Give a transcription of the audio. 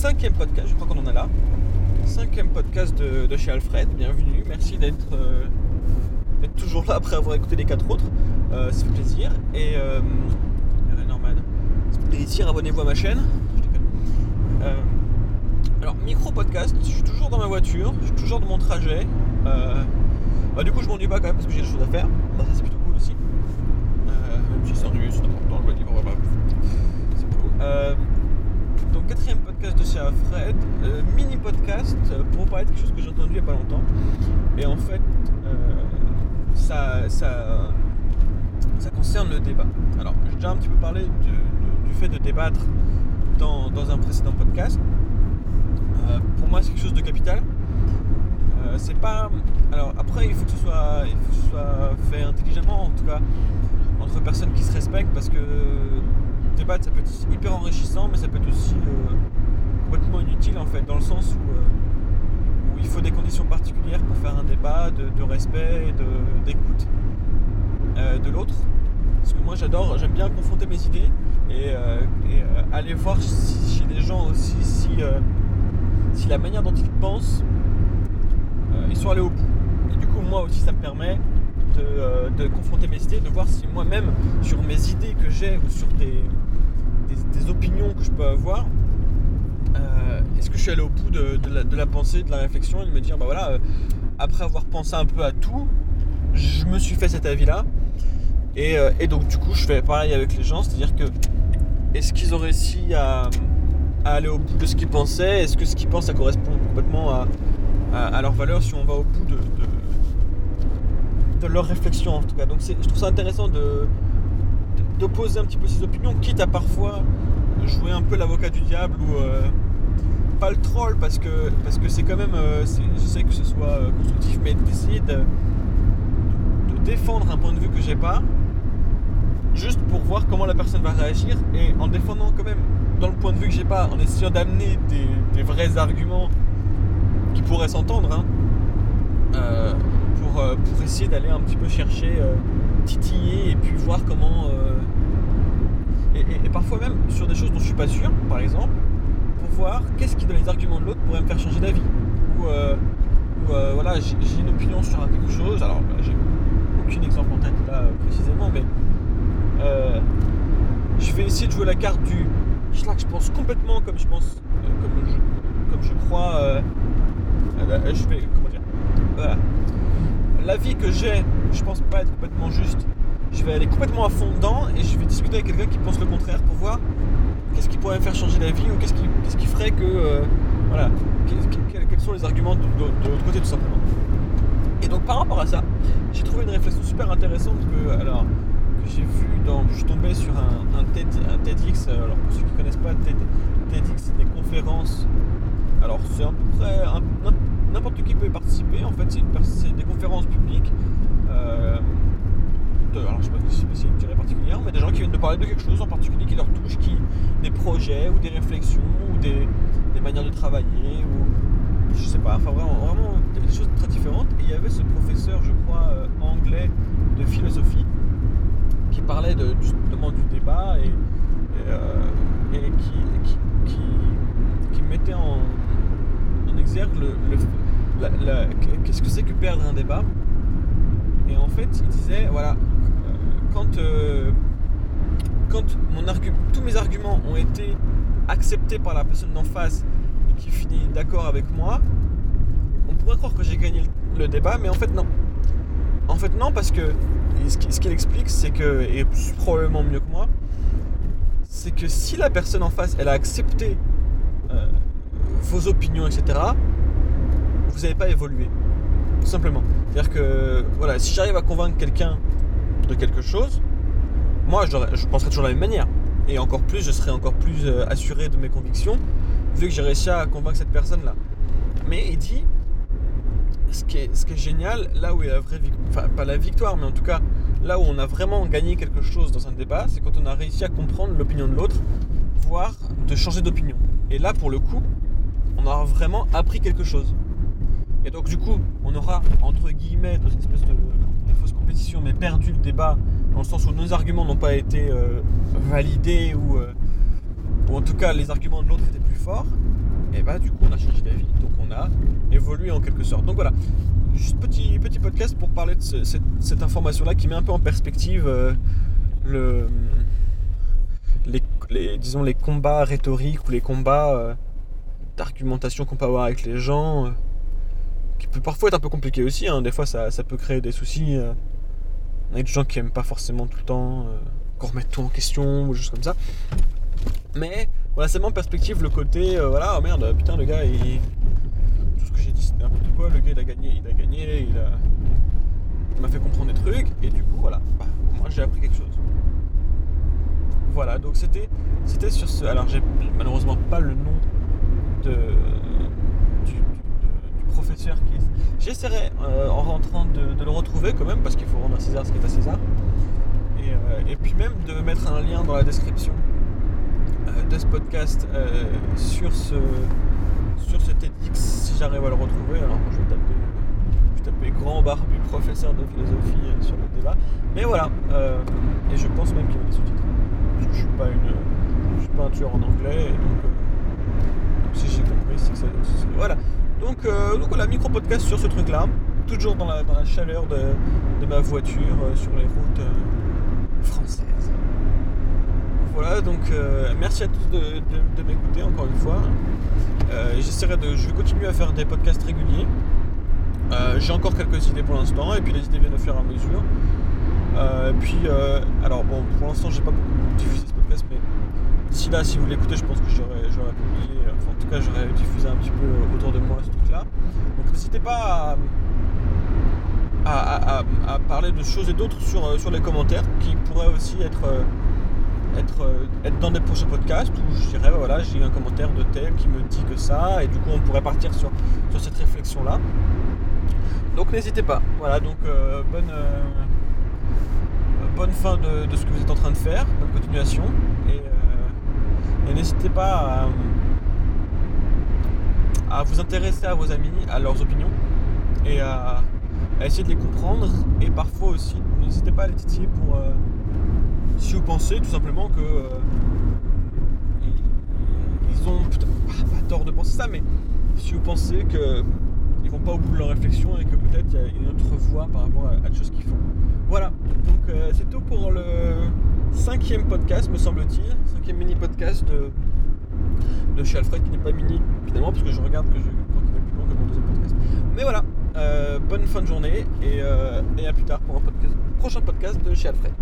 cinquième podcast, je crois qu'on en est là. Cinquième podcast de, chez Alfred, bienvenue, merci d'être euh, toujours là après avoir écouté les quatre autres, euh, ça fait plaisir. Et euh, fait plaisir, abonnez-vous à ma chaîne. alors, micro podcast, je suis toujours dans ma voiture, je suis toujours dans mon trajet. Bah, du coup, je m'ennuie pas quand même parce que j'ai des choses à faire, bah, ça c'est plutôt cool aussi. même si c'est ennuyeux, c'est cool donc quatrième podcast de chez Fred, euh, mini euh, pour parler de quelque chose que j'ai entendu il n'y a pas longtemps. Et en fait, euh, ça, ça, ça, concerne le débat. Alors, j'ai déjà un petit peu parlé du fait de débattre dans, un précédent podcast. pour moi, c'est quelque chose de capital. c'est pas. Alors après, il faut que ce soit, il faut que ce soit fait intelligemment, en tout cas entre personnes qui se respectent, parce que débattre, ça peut être hyper enrichissant, mais ça peut être aussi euh, complètement inutile en fait, dans le sens où, euh, il faut des conditions particulières pour faire un débat de, respect et d'écoute euh, de, l'autre. Parce que moi j'adore, j'aime bien confronter mes idées et, aller voir chez les gens aussi si, si la manière dont ils pensent, ils sont allés au bout. Et du coup moi aussi ça me permet de, confronter mes idées, de voir si moi-même, sur mes idées que j'ai ou sur des, des, opinions que je peux avoir, euh, est-ce que je suis allé au bout de, la, pensée, de la réflexion et de me dire, bah voilà, euh, après avoir pensé un peu à tout, je me suis fait cet avis-là. Et, euh, donc du coup, je fais pareil avec les gens, c'est-à-dire que est-ce qu'ils ont réussi à, aller au bout de ce qu'ils pensaient? Est-ce que ce qu'ils pensent, ça correspond complètement à, à, leurs valeurs si on va au bout de, leur réflexion en tout cas? Donc je trouve ça intéressant de, d'opposer un petit peu ses opinions, quitte à parfois jouer un peu l'avocat du diable ou euh, pas le troll parce que parce que c'est quand même, euh, je sais que ce soit euh, constructif, mais d'essayer de, défendre un point de vue que j'ai pas, juste pour voir comment la personne va réagir et en défendant quand même dans le point de vue que j'ai pas, en essayant d'amener des, vrais arguments qui pourraient s'entendre. Hein, pour, pour, essayer d'aller un petit peu chercher, titiller et puis voir comment, parfois même sur des choses dont je suis pas sûr, par exemple, pour voir qu'est-ce qui dans les arguments de l'autre pourrait me faire changer d'avis. Ou, euh, euh, voilà, j'ai une opinion sur quelque chose, alors bah, j'ai aucun exemple en tête là précisément, mais euh, je vais essayer de jouer la carte du je pense complètement comme je pense, comme, je, comme je crois, je vais, comment dire, voilà. L'avis que j'ai, je pense pas être complètement juste, je vais aller complètement à fond dedans et je vais discuter avec quelqu'un qui pense le contraire pour voir qu'est-ce qui pourrait me faire changer d'avis ou qu'est-ce qui, qui, ferait que. Euh, voilà. Quels sont les arguments de, l'autre côté tout simplement. Et donc par rapport à ça, j'ai trouvé une réflexion super intéressante que, alors, j'ai vu dans. Je suis tombé sur un, TED, un TEDx. Alors pour ceux qui ne connaissent pas, TED, TEDx, c'est des conférences. Alors c'est à peu près. N'importe qui peut y participer. En fait, c'est des conférences publiques. Euh, alors je sais pas si c'est une tirée particulière, mais des gens qui viennent de parler de quelque chose en particulier qui leur touche, qui, des projets ou des réflexions ou des, manières de travailler ou je sais pas, enfin vraiment, vraiment des choses très différentes. Et il y avait ce professeur, je crois, euh, anglais de philosophie qui parlait de, justement du débat et, euh, qui, qui, mettait en, exergue le, qu'est-ce que c'est que perdre un débat? Et en fait, il disait, voilà, quand, euh, quand mon tous mes arguments ont été acceptés par la personne d'en face qui finit d'accord avec moi, on pourrait croire que j'ai gagné le, débat, mais en fait non. En fait non, parce que ce qu'il explique, c'est que, et probablement mieux que moi, c'est que si la personne en face, elle a accepté euh, vos opinions, etc., vous n'avez pas évolué. Tout simplement. C'est-à-dire que, voilà, si j'arrive à convaincre quelqu'un de quelque chose, moi je, penserais toujours de la même manière. Et encore plus, je serais encore plus euh, assuré de mes convictions, vu que j'ai réussi à convaincre cette personne-là. Mais il dit, ce qui, est, est génial, là où a la vraie victoire, enfin pas la victoire, mais en tout cas là où on a vraiment gagné quelque chose dans un débat, c'est quand on a réussi à comprendre l'opinion de l'autre, voire de changer d'opinion. Et là, pour le coup, on aura vraiment appris quelque chose. Et donc du coup, on aura, entre guillemets, dans une espèce de fausse compétition, mais perdu le débat, dans le sens où nos arguments n'ont pas été euh, validés, ou, euh, ou, en tout cas les arguments de l'autre étaient plus forts. et bah du coup on a changé d'avis, donc on a évolué en quelque sorte. Donc voilà, juste petit, petit podcast pour parler de cette, information-là qui met un peu en perspective euh, le, les, disons, les combats rhétoriques ou les combats d'argumentation qu'on peut avoir avec les gens, qui peut parfois être un peu compliqué aussi, hein. des fois ça, ça, peut créer des soucis. Il y a des gens qui aiment pas forcément tout le temps qu'on remette tout en question ou juste comme ça. Mais voilà, c'est en perspective le côté, voilà, oh merde, putain, le gars, il, j'ai dit c'était n'importe quoi, le gars il a gagné, il a gagné, il a. m'a fait comprendre des trucs, et du coup voilà, bah, moi j'ai appris quelque chose. Voilà, donc c'était sur ce. Alors j'ai malheureusement pas le nom de, J'essaierai euh, en rentrant de, le retrouver quand même, parce qu'il faut rendre à César ce qui est à César. Et, euh, puis même de mettre un lien dans la description euh, de ce podcast sur ce sur ce TEDx si j'arrive à le retrouver. Alors je vais taper, je vais taper grand barbu professeur de philosophie sur le débat. Mais voilà, et je pense même qu'il y a des sous-titres. Je suis pas une, je suis pas un tueur en anglais, et donc, euh, si j'ai compris, c'est que ça. Voilà. Donc, donc voilà, micro podcast sur ce truc-là, toujours dans la, chaleur de, ma voiture sur les routes françaises. Voilà, donc merci à tous de, m'écouter encore une fois. Euh, j'essaierai de, je vais continuer à faire des podcasts réguliers. Euh, j'ai encore quelques idées pour l'instant, et puis les idées viennent au fur et à mesure. Euh, puis, alors bon, pour l'instant, j'ai pas beaucoup diffusé ce podcast, mais si là, si vous l'écoutez, je pense que j'aurais, publié, enfin, en tout cas, j'aurais diffusé un petit peu autour de moi ce truc-là. Donc, n'hésitez pas à, parler de choses et d'autres sur, sur les commentaires qui pourraient aussi être être, euh, être dans des prochains podcasts où je dirais voilà j'ai un commentaire de tel qui me dit que ça et du coup on pourrait partir sur, sur cette réflexion là donc n'hésitez pas voilà donc euh, bonne euh, bonne fin de, ce que vous êtes en train de faire bonne continuation. Et, n'hésitez pas à, vous intéresser à vos amis à leurs opinions et à, à essayer de les comprendre. Et parfois aussi n'hésitez pas à les titiller pour si vous pensez tout simplement que euh, ils ont pas tort de penser ça, mais si vous pensez pas au bout de leur réflexion et que peut-être il y a une autre voie par rapport à, des choses qu'ils font. Voilà, donc euh, c'est tout pour le cinquième podcast, me semble-t-il, cinquième mini podcast de, de chez Alfred qui n'est pas mini finalement parce que je regarde que je crois qu'il est plus long que mon deuxième podcast. Mais voilà, euh, bonne fin de journée et, et à plus tard pour un podcast, prochain podcast de chez Alfred.